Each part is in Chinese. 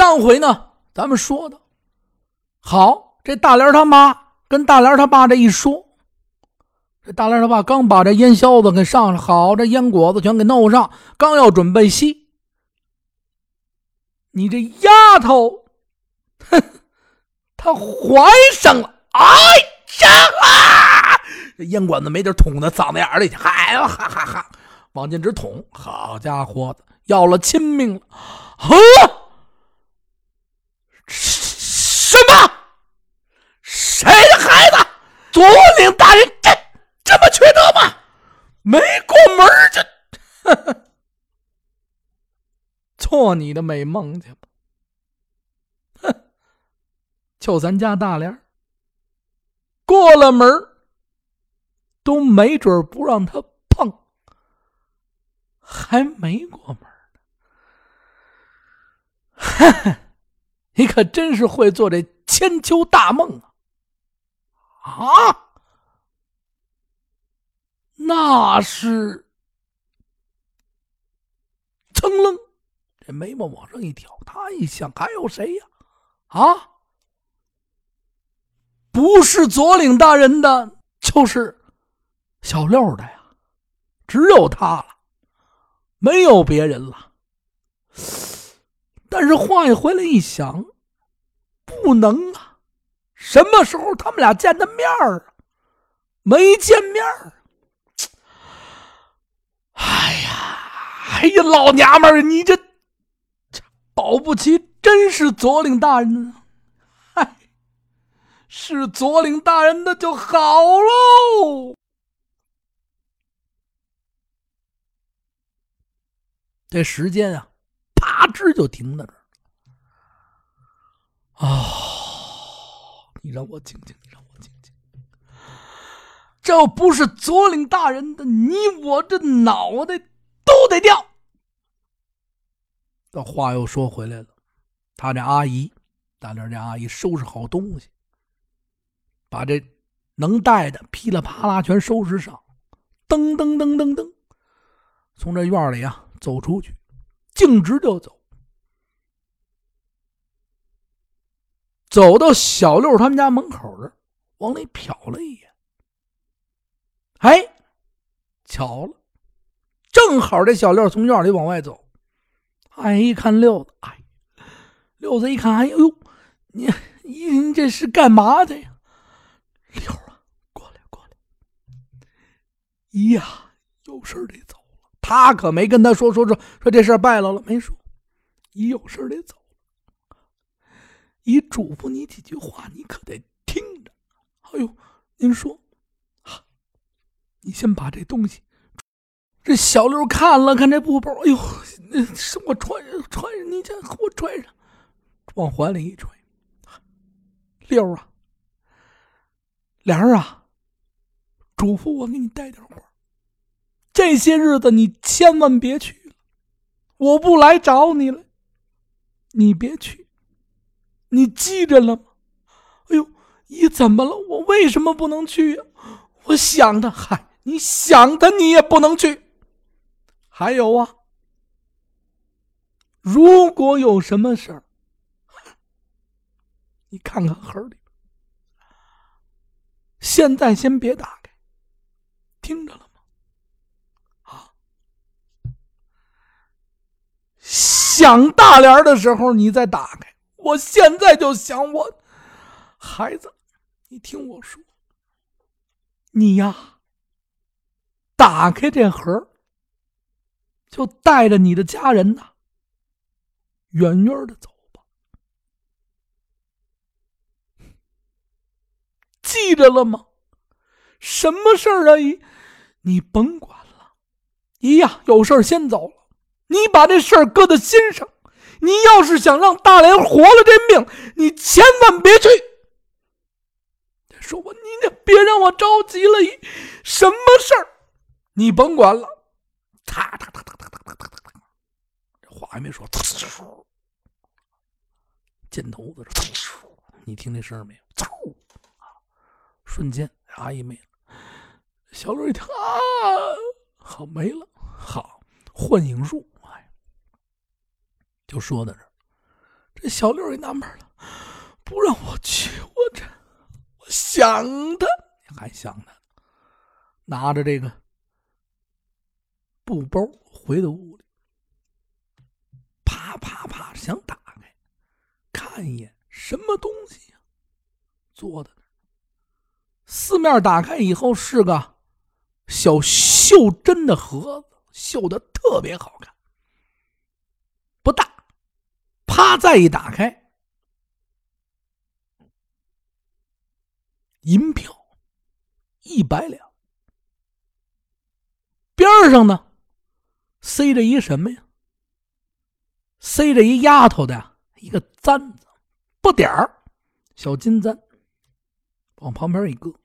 上回呢，咱们说的，好，这大莲他妈跟大莲他爸这一说，这大莲他爸刚把这烟硝子给上上，好，这烟果子全给弄上，刚要准备吸，你这丫头，哼，她怀上了，哎呀！这烟管子没地捅到嗓子眼里去，嗨哈哈哈，往进直捅，好家伙，要了亲命了，呵！什么？谁的孩子？左领大人这这么缺德吗？没过门就，做你的美梦去吧！哼，就咱家大莲过了门都没准不让他碰，还没过门呢。哼！你可真是会做这千秋大梦啊！啊，那是噌楞，这眉毛往上一挑，他一想，还有谁呀？啊，不是左领大人的，就是小六的呀，只有他了，没有别人了。但是话一回来一想，不能啊！什么时候他们俩见的面儿？没见面儿。哎呀，哎呀，老娘们儿，你这保不齐真是左领大人呢！嗨，是左领大人的就好喽。这时间啊。啪吱就停在这儿。哦，你让我静静，你让我静静。这要不是左领大人的，你我这脑袋都得掉。这话又说回来了，他这阿姨，大莲这阿姨收拾好东西，把这能带的噼里啪啦全收拾上，噔噔噔噔噔，从这院里啊走出去。径直就走，走到小六他们家门口这，往里瞟了一眼。哎，巧了，正好这小六从院里往外走。哎，一看六子，哎，六子一看，哎呦呦，你你这是干嘛的呀？六啊，过来过来。姨呀，有事得走了。他可没跟他说说说说这事败了了，没说。姨有事得走，姨嘱咐你几句话，你可得听着。哎呦，您说，你先把这东西。这小六看了看这布包，哎呦，是我穿上穿上，你这我穿上，往怀里一揣。六啊，莲儿啊，嘱咐我给你带点花。这些日子你千万别去了，我不来找你了，你别去，你记着了吗？哎呦，姨怎么了？我为什么不能去呀？我想他，嗨，你想他，你也不能去。还有啊，如果有什么事儿，你看看盒里，现在先别打开，听着了吗？啊。想大帘的时候，你再打开。我现在就想我孩子，你听我说，你呀，打开这盒，就带着你的家人呐，远远的走吧。记着了吗？什么事儿啊？姨，你甭管了。姨呀，有事先走了。你把这事儿搁在心上，你要是想让大连活了这命，你千万别去。说我，你别让我着急了，什么事儿，你甭管了。哒哒哒哒哒哒哒哒哒，这话还没说，箭头子，你听那声没有？嗖，瞬间阿姨没了。小六一听啊，好没了，好幻影术。就说到这，这小六也纳闷了，不让我去，我这我想他，还想他，拿着这个布包回到屋里，啪啪啪想打开，看一眼什么东西呀？做的四面打开以后是个小袖珍的盒子，绣的特别好看，不大。啪！再一打开，银票一百两，边上呢塞着一什么呀？塞着一丫头的一个簪子，不点儿，小金簪，往旁边一搁，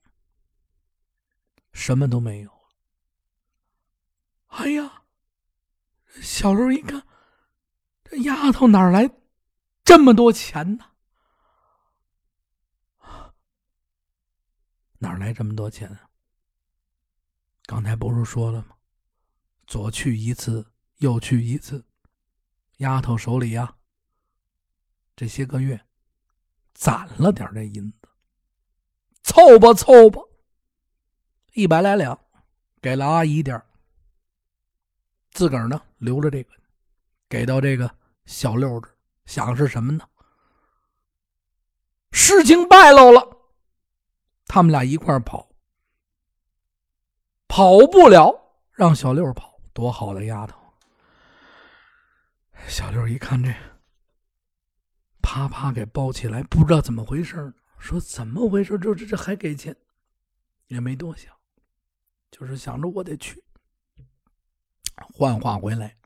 什么都没有。哎呀，小刘一看。这丫头哪来这么多钱呢？哪来这么多钱啊？刚才不是说了吗？左去一次，右去一次，丫头手里呀，这些个月攒了点这银子，凑吧凑吧，一百来两，给了阿姨点自个儿呢留着这个。给到这个小六这，想是什么呢？事情败露了，他们俩一块跑，跑不了，让小六跑，多好的丫头！小六一看这，啪啪给包起来，不知道怎么回事说怎么回事？这这这还给钱，也没多想，就是想着我得去，幻化回来。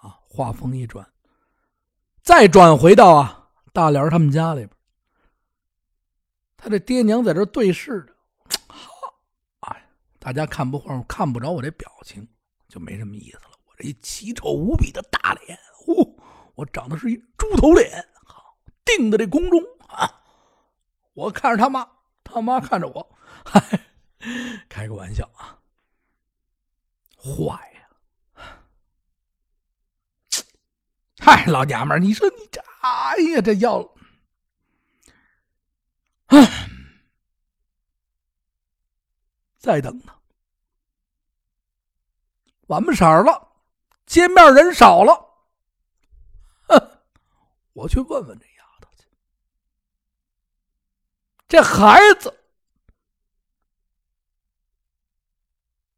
啊，话锋一转，再转回到啊大莲他们家里边，他这爹娘在这对视着，哎，大家看不看不着我这表情，就没什么意思了。我这一奇丑无比的大脸，哦，我长得是一猪头脸，好，定在这宫中啊。我看着他妈，他妈看着我，嗨，开个玩笑啊，坏。嗨，老娘们儿，你说你这，哎呀，这要，唉，再等等，晚不色了，见面人少了，哼，我去问问这丫头去。这孩子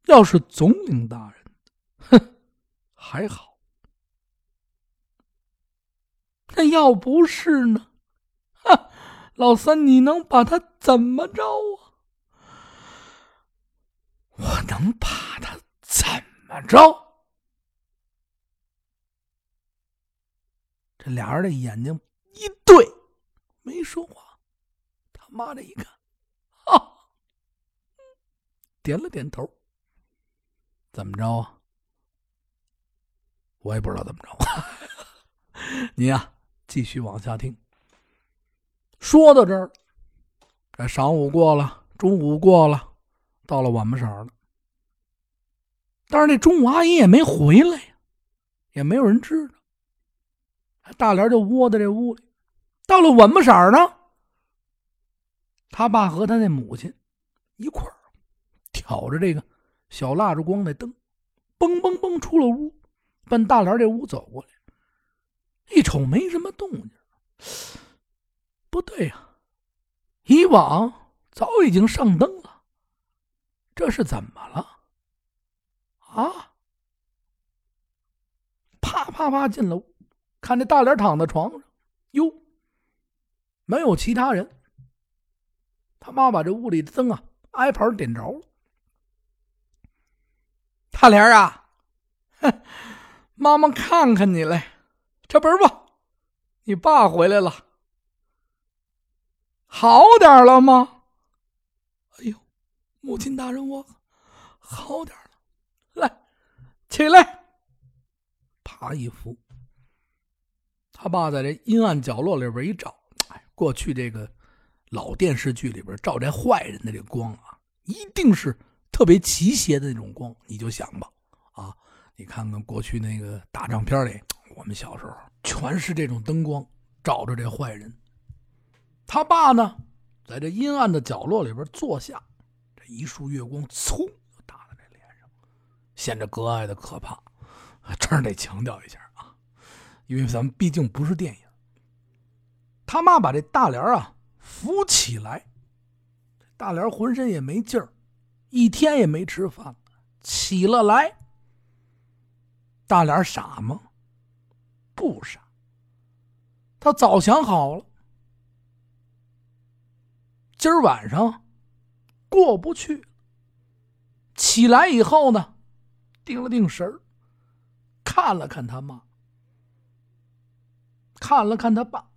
要是总领大人，哼，还好。那那要不是呢？哈，老三，你能把他怎么着啊？我能把他怎么着？这俩人的眼睛一对，没说话。他妈的，一看，啊，点了点头。怎么着啊？我也不知道怎么着。你呀。继续往下听。说到这儿，这晌午过了，中午过了，到了晚不色了。但是那中午阿姨也没回来呀，也没有人知道。大莲就窝在这屋里。到了晚不色呢，他爸和他那母亲一块儿挑着这个小蜡烛光的灯，嘣嘣嘣出了屋，奔大莲这屋走过来。一瞅没什么动静，不对呀，以往早已经上灯了，这是怎么了？啊！啪啪啪进了屋，看这大脸躺在床上，哟，没有其他人。他妈把这屋里的灯啊挨盘点着了。大莲啊，哼，妈妈看看你来。这不是吧？你爸回来了，好点了吗？哎呦，母亲大人，我好点了。来，起来。啪一扶，他爸在这阴暗角落里边一照，哎，过去这个老电视剧里边照这坏人的这光啊，一定是特别奇邪的那种光。你就想吧，啊，你看看过去那个打仗片里。我们小时候全是这种灯光，照着这坏人。他爸呢，在这阴暗的角落里边坐下，这一束月光，噌打在这脸上，显得格外的可怕。这儿得强调一下啊，因为咱们毕竟不是电影。他妈把这大莲啊扶起来，大莲浑身也没劲儿，一天也没吃饭，起了来。大莲傻吗？不傻，他早想好了。今儿晚上过不去。起来以后呢，定了定神儿，看了看他妈，看了看他爸。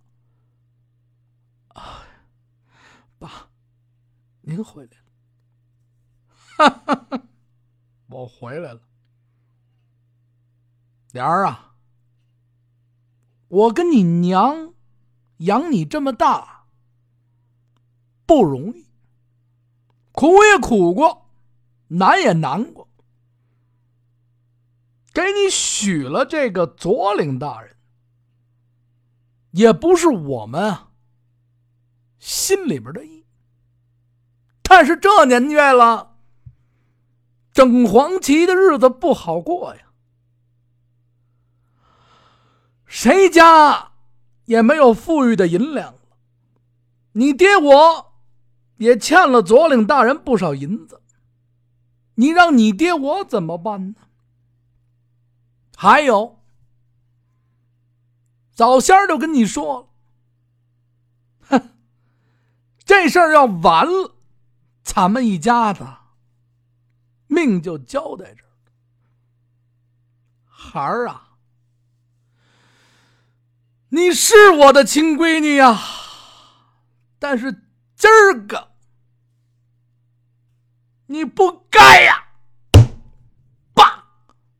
爸，您回来了。我回来了。莲儿啊，我跟你娘养你这么大。不容易，苦也苦过，难也难过。给你许了这个左领大人，也不是我们心里边的意。但是这年月了，整黄旗的日子不好过呀。谁家也没有富裕的银两了，你爹我。也欠了左领大人不少银子，你让你爹我怎么办呢？还有，早先就跟你说了，哼，这事儿要完了，咱们一家子命就交在这儿。孩儿啊，你是我的亲闺女呀，但是。今儿个，你不该呀！爸，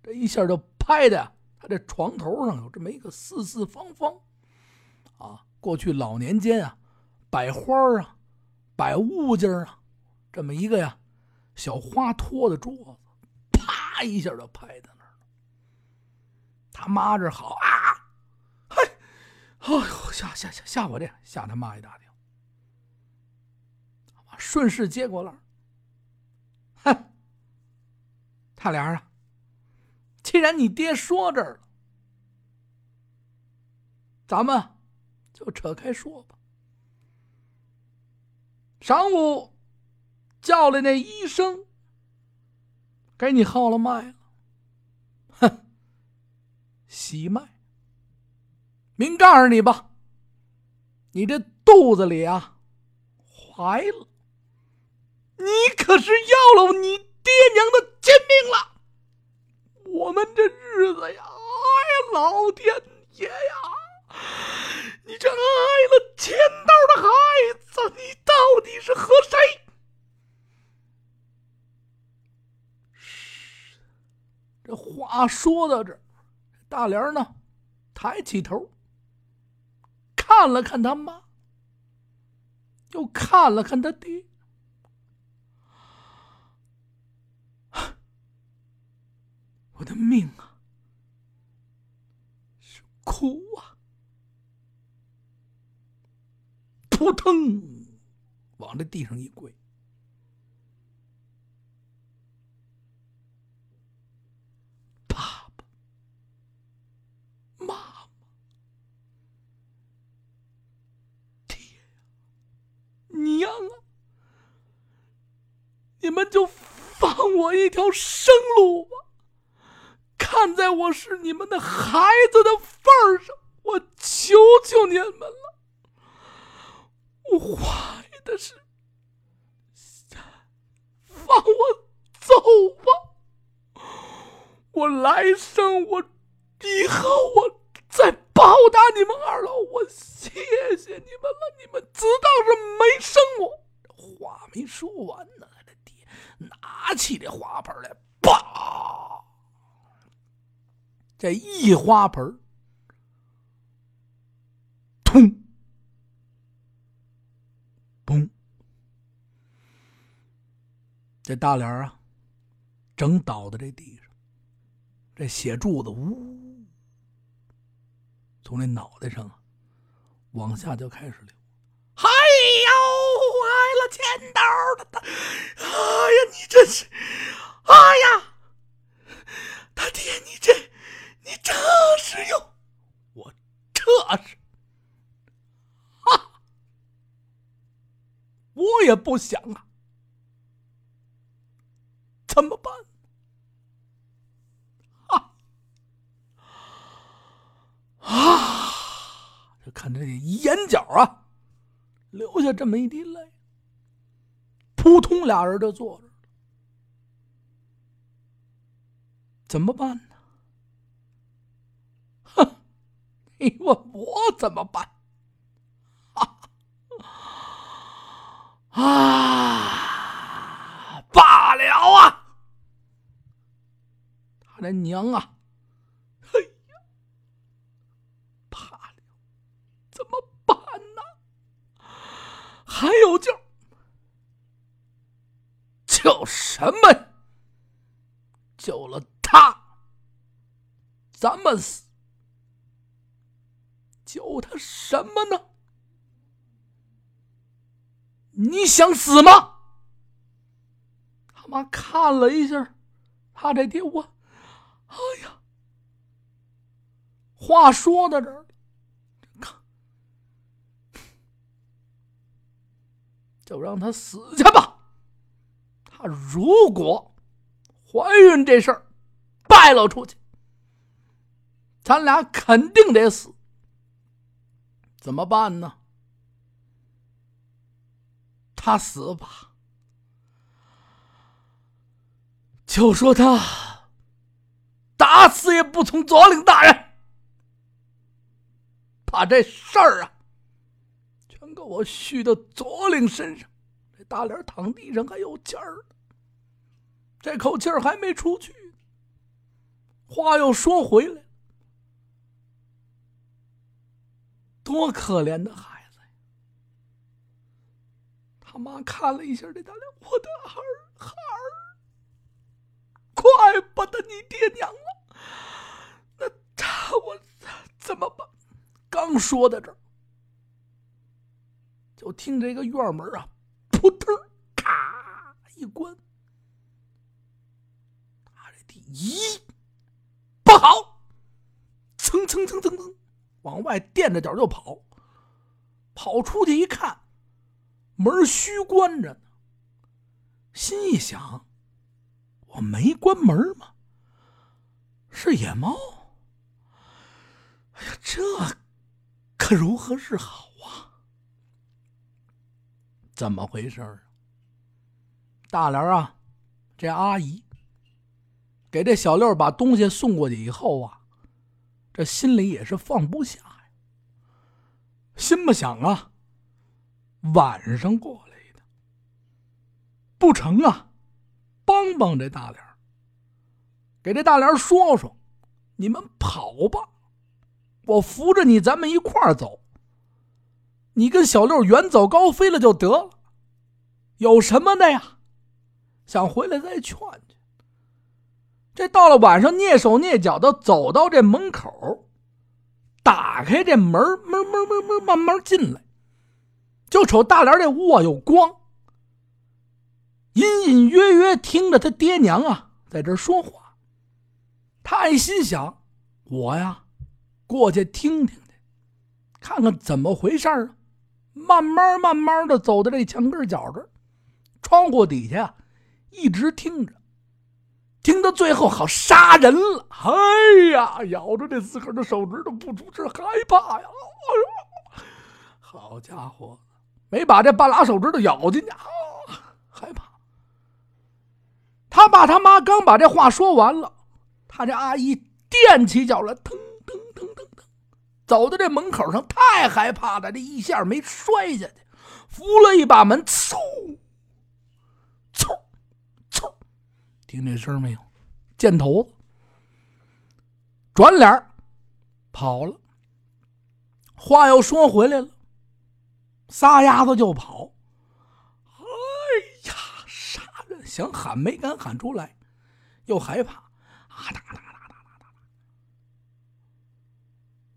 这一下就拍的他这床头上有这么一个四四方方，啊，过去老年间啊，摆花啊，摆物件啊，这么一个呀小花托的桌子，啪一下就拍在那儿了。他妈这好啊，哎呦，吓吓吓吓我这吓他妈一大跳。顺势接过来，哼，大莲啊，既然你爹说这儿了，咱们就扯开说吧。晌午叫来那医生，给你号了脉了，哼，喜脉。明告诉你吧，你这肚子里啊，怀了。你可是要了你爹娘的贱命了！我们这日子呀，哎呀，老天爷呀！你这挨了千刀的孩子，你到底是和谁？这话说到这，大莲呢，抬起头，看了看他妈，又看了看他爹。我的命啊，是苦啊！扑腾，往这地上一跪，爸爸妈妈，爹呀，娘啊，你们就放我一条生路吧！看在我是你们的孩子的份上，我求求你们了，我怀的是，放我走吧。我来生我以后我再报答你们二老，我谢谢你们了。你们自当是没生我。话没说完呢，他爹拿起这花盆来，啪！这一花盆，通，嘣，这大脸啊，正倒在这地上，这血柱子呜，从那脑袋上啊往下就开始流。哎呦，坏了，钱刀的！哎呀，你这是，哎呀，他爹，你这，你这是有，我这是，哈，我也不想啊，怎么办？啊！就看这眼角啊，流下这么一滴泪，扑通，俩人就坐着。怎么办呢？哼！你问我怎么办？啊！罢了啊！他的娘啊！还有救，什么？救了他，咱们死；救他什么呢？你想死吗？他妈看了一下，他这爹我，哎呀，话说到这儿。就让他死去吧。如果怀孕这事儿败露出去，咱俩肯定得死。怎么办呢？他死吧，就说他打死也不从左领大人，把这事儿啊。全给我续到左领身上，大脸躺地上还有气儿，这口气儿还没出去。话又说回来，多可怜的孩子呀！他妈看了一下这大脸，我的儿孩儿，快把他你爹娘了，那他我怎么办？刚说到这儿。就听这个院门啊，扑腾，咔一关。他这第一不好，蹭蹭蹭蹭蹭，往外垫着脚就跑。跑出去一看，门虚关着呢。心一想，我没关门吗？是野猫。哎呀，这可如何是好？怎么回事啊？大莲啊，这阿姨给这小六把东西送过去以后啊，这心里也是放不下呀。心不想啊，晚上过来的不成啊，帮帮这大莲给这大莲说说，你们跑吧，我扶着你，咱们一块儿走。你跟小六远走高飞了就得了，有什么的呀？想回来再劝劝。这到了晚上，蹑手蹑脚的走到这门口，打开这门，门门门门慢慢进来，就瞅大莲这屋啊有光，隐隐约约听着他爹娘啊在这说话。他一心想，我呀过去听听去，看看怎么回事啊。慢慢慢慢的走到这墙根角这儿，窗户底下一直听着，听到最后好杀人了！哎呀，咬着这自个儿的手指头不住是害怕呀！哎呦，好家伙，没把这半拉手指头咬进去啊，害怕。他爸他妈刚把这话说完了，他这阿姨踮起脚来，腾。走到这门口上，太害怕了，这一下没摔下去，扶了一把门，嗖，嗖，嗖，听这声没有？箭头，转脸跑了。话又说回来了，撒丫子就跑。哎呀，杀人！想喊没敢喊出来，又害怕，啊哒哒。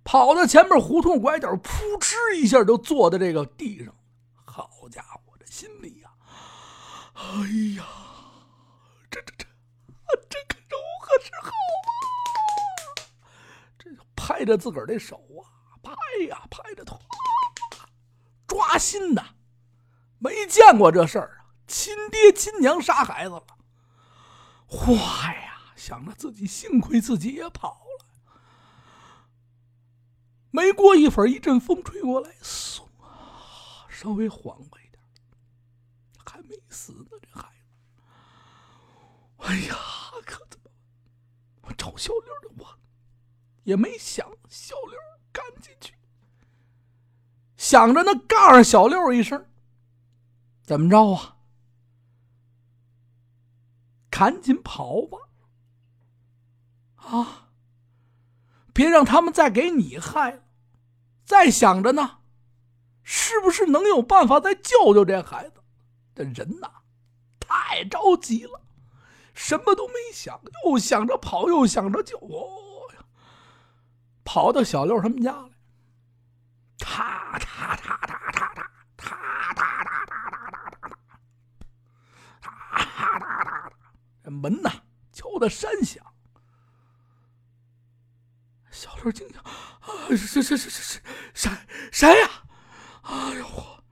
跑到前面胡同拐角，扑哧一下就坐在这个地上。好家伙，这心里呀，哎呀，这这这，这可如何是好啊？这拍着自个儿的手啊，拍呀拍着头，抓心呐！没见过这事儿啊，亲爹亲娘杀孩子了，坏呀！想着自己，幸亏自己也跑。没过一会儿，一阵风吹过来，嗖，稍微缓过一点，还没死呢。这孩子，哎呀，可怎么？我找小六的，我也没想小六赶紧去，想着呢，告诉小六一声，怎么着啊？赶紧跑吧！啊！别让他们再给你害了。再想着呢，是不是能有办法再救救这孩子？这人呐，太着急了，什么都没想，又想着跑，又想着救。哦，跑到小六他们家来，踏踏踏踏踏踏踏踏踏踏踏踏踏踏踏踏，这门呐敲的山响。小六惊叫：“，啊谁谁谁谁谁谁谁呀？哎呦我，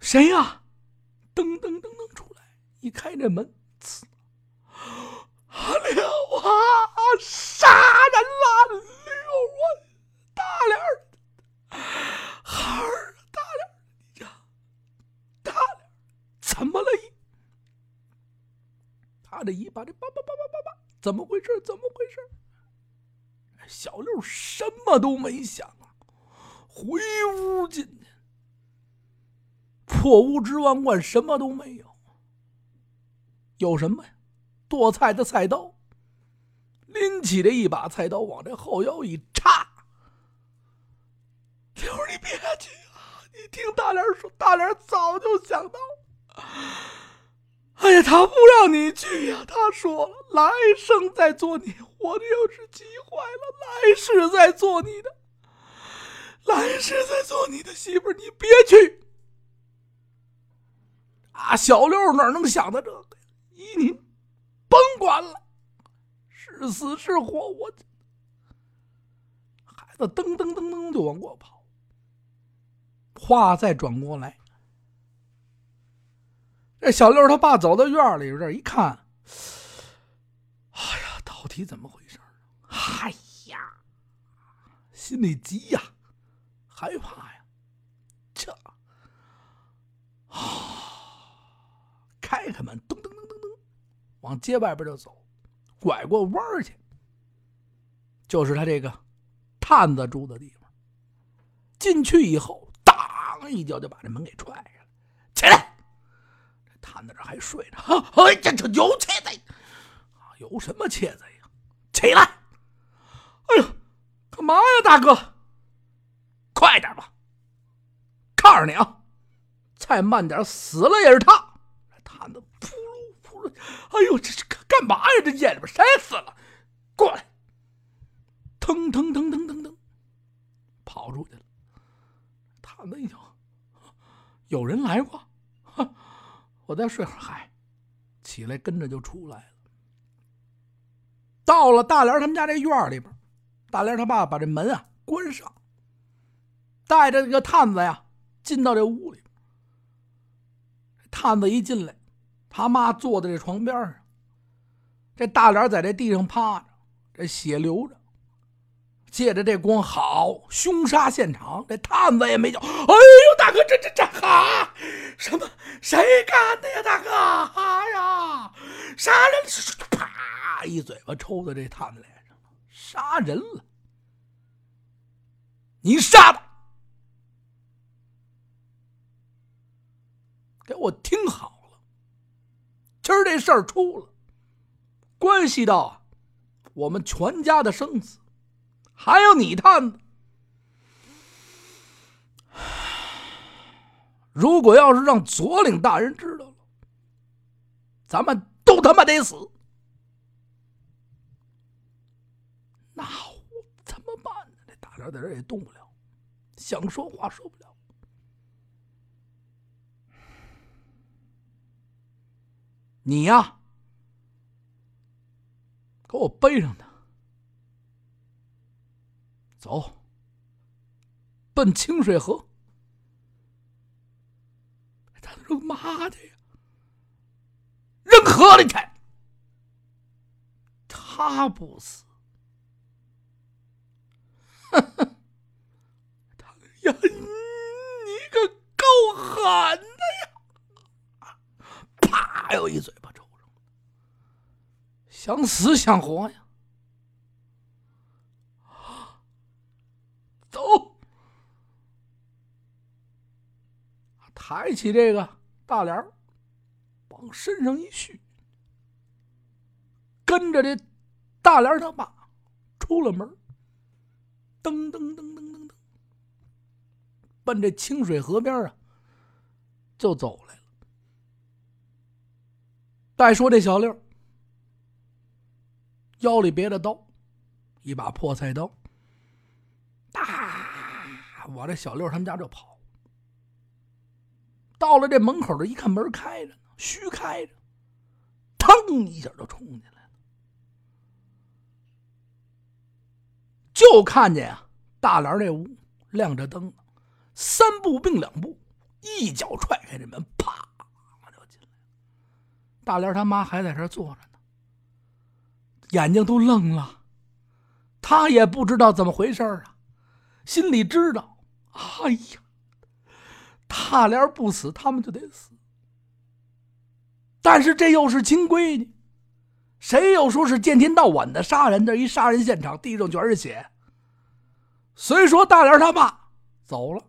谁呀？噔噔噔噔出来，一开这门，呲！阿六啊，杀人了！六啊，大脸孩儿，大脸你家大脸怎么了？他这一把这叭叭叭叭叭叭，怎么回事？怎么回事？小六什么都没想，回屋进去。破屋之万贯，什么都没有。有什么呀？剁菜的菜刀。拎起这一把菜刀，往这后腰一插。六儿，你别去啊！你听大莲说，大莲早就想到。哎呀，他不让你去呀！他说了，来生再做你，我这要是急坏了，来世再做你的，来世再做你的媳妇你别去。啊，小六哪能想到这个？依你，甭管了，是死是活，我孩子噔噔噔噔就往过跑。话再转过来。这小六他爸走到院里这一看，哎呀，到底怎么回事？哎呀，心里急呀，害怕呀，这啊，开开门，噔噔噔噔噔，往街外边就走，拐过弯去，就是他这个探子住的地方。进去以后，当一脚就把这门给踹开了，起来。瘫在这还睡着，哎呀，这有窃贼！有什么窃贼呀？起来！哎呦，干嘛呀，大哥？快点吧！告诉你啊，再慢点，死了也是他。瘫的扑噜扑噜，哎呦，这是干嘛呀？这夜里边谁死了？过来！腾腾腾腾腾腾，跑出去了。瘫的一听，有人来过。我再睡会儿，嗨，起来跟着就出来了。到了大莲他们家这院里边，大莲他爸把这门啊关上，带着这个探子呀进到这屋里。探子一进来，他妈坐在这床边上，这大莲在这地上趴着，这血流着。借着这光，好凶杀现场，这探子也没叫。哎呦，大哥，这这这哈什么？谁干的呀，大哥？啊呀，杀人！啪，一嘴巴抽在这探子脸上，杀人了！你杀的！给我听好了，今儿这事儿出了，关系到我们全家的生死。还有你探子，如果要是让左领大人知道了，咱们都他妈得死。那我怎么办呢？这大脸在这也动不了，想说话说不了。你呀，给我背上他，走，奔清水河。他说：“妈的呀，扔河里去！他不死。”，他呀，你可够狠的呀！啪，又一嘴巴抽上，想死想活呀！走，抬起这个大帘往身上一续，跟着这大帘他爸出了门。噔噔噔噔噔噔，奔这清水河边啊，就走来了。再说这小六，腰里别着刀，一把破菜刀，哒，往这小六他们家就跑。到了这门口这一看门开着，虚开着，腾一下就冲进来了。就看见啊，大帘这屋亮着灯，三步并两步，一脚踹开这门，啪就进来了。大莲他妈还在这坐着呢，眼睛都愣了，他也不知道怎么回事啊，心里知道，哎呀，大莲不死，他们就得死。但是这又是亲闺女。谁又说是见天到晚的杀人？这一杀人现场，地上全是血。虽说大莲他爸走了，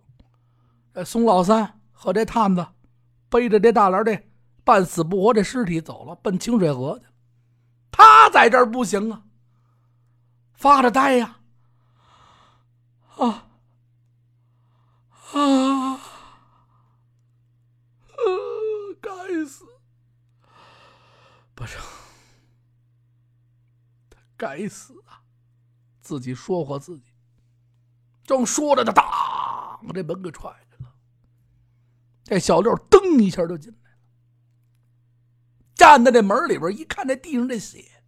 这宋老三和这探子背着这大莲这半死不活这尸体走了，奔清水河去。他在这儿不行啊，发着呆呀，啊啊，死，不成。该死啊！自己说活自己，正说着，他当这门给踹开了。这小六噔一下就进来了，站在这门里边一看，这地上这血，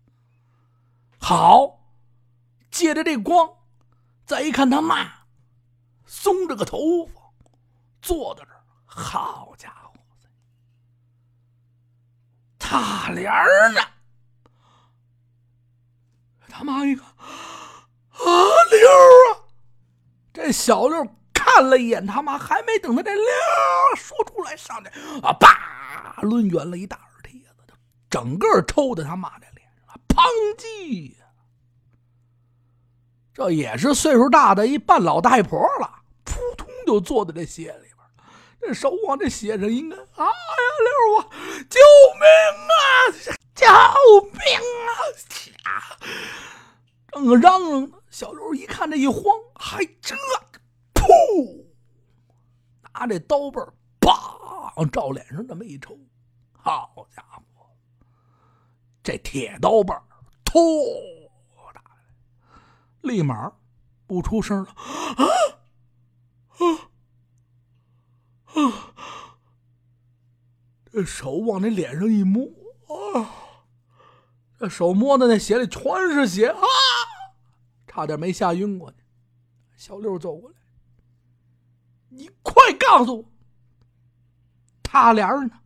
好，借着这光，再一看他妈，松着个头发，坐在这儿，好家伙，大帘呢？他妈一个啊六啊！这小六看了一眼他妈，还没等他这六说出来，上去啊，叭，抡圆了一大耳贴子，就整个抽在他妈这脸上，砰叽！这也是岁数大的一半老太婆了，扑通就坐在这血里边这手往这血上一按，哎呀六啊，救命啊！救命啊！正嚷嚷呢，小刘一看这一慌，还这，噗，拿这刀背砰照脸上这么一抽，好家伙，这铁刀背突打，立马不出声了，啊啊啊！这手往那脸上一摸，啊！手摸的那鞋里全是血啊！差点没吓晕过去。小六走过来，你快告诉我，大莲呢？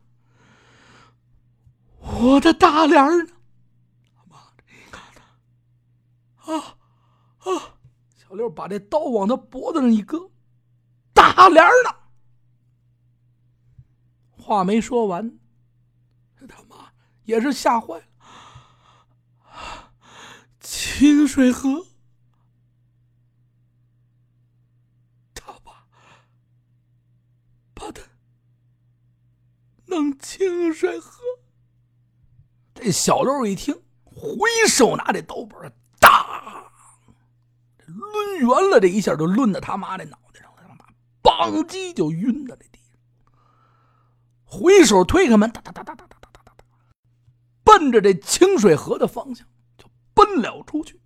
我的大莲呢？妈的，啊啊！小六把这刀往他脖子上一搁，大莲呢？话没说完，这他妈也是吓坏了。清水河，他把把他弄清水河。这小六一听，回手拿这刀把，当，抡圆了，这一下就抡到他妈的脑袋上了，他妈邦叽就晕在这地上。回手推开门，哒哒哒哒哒哒哒哒哒，奔着这清水河的方向。奔了出去。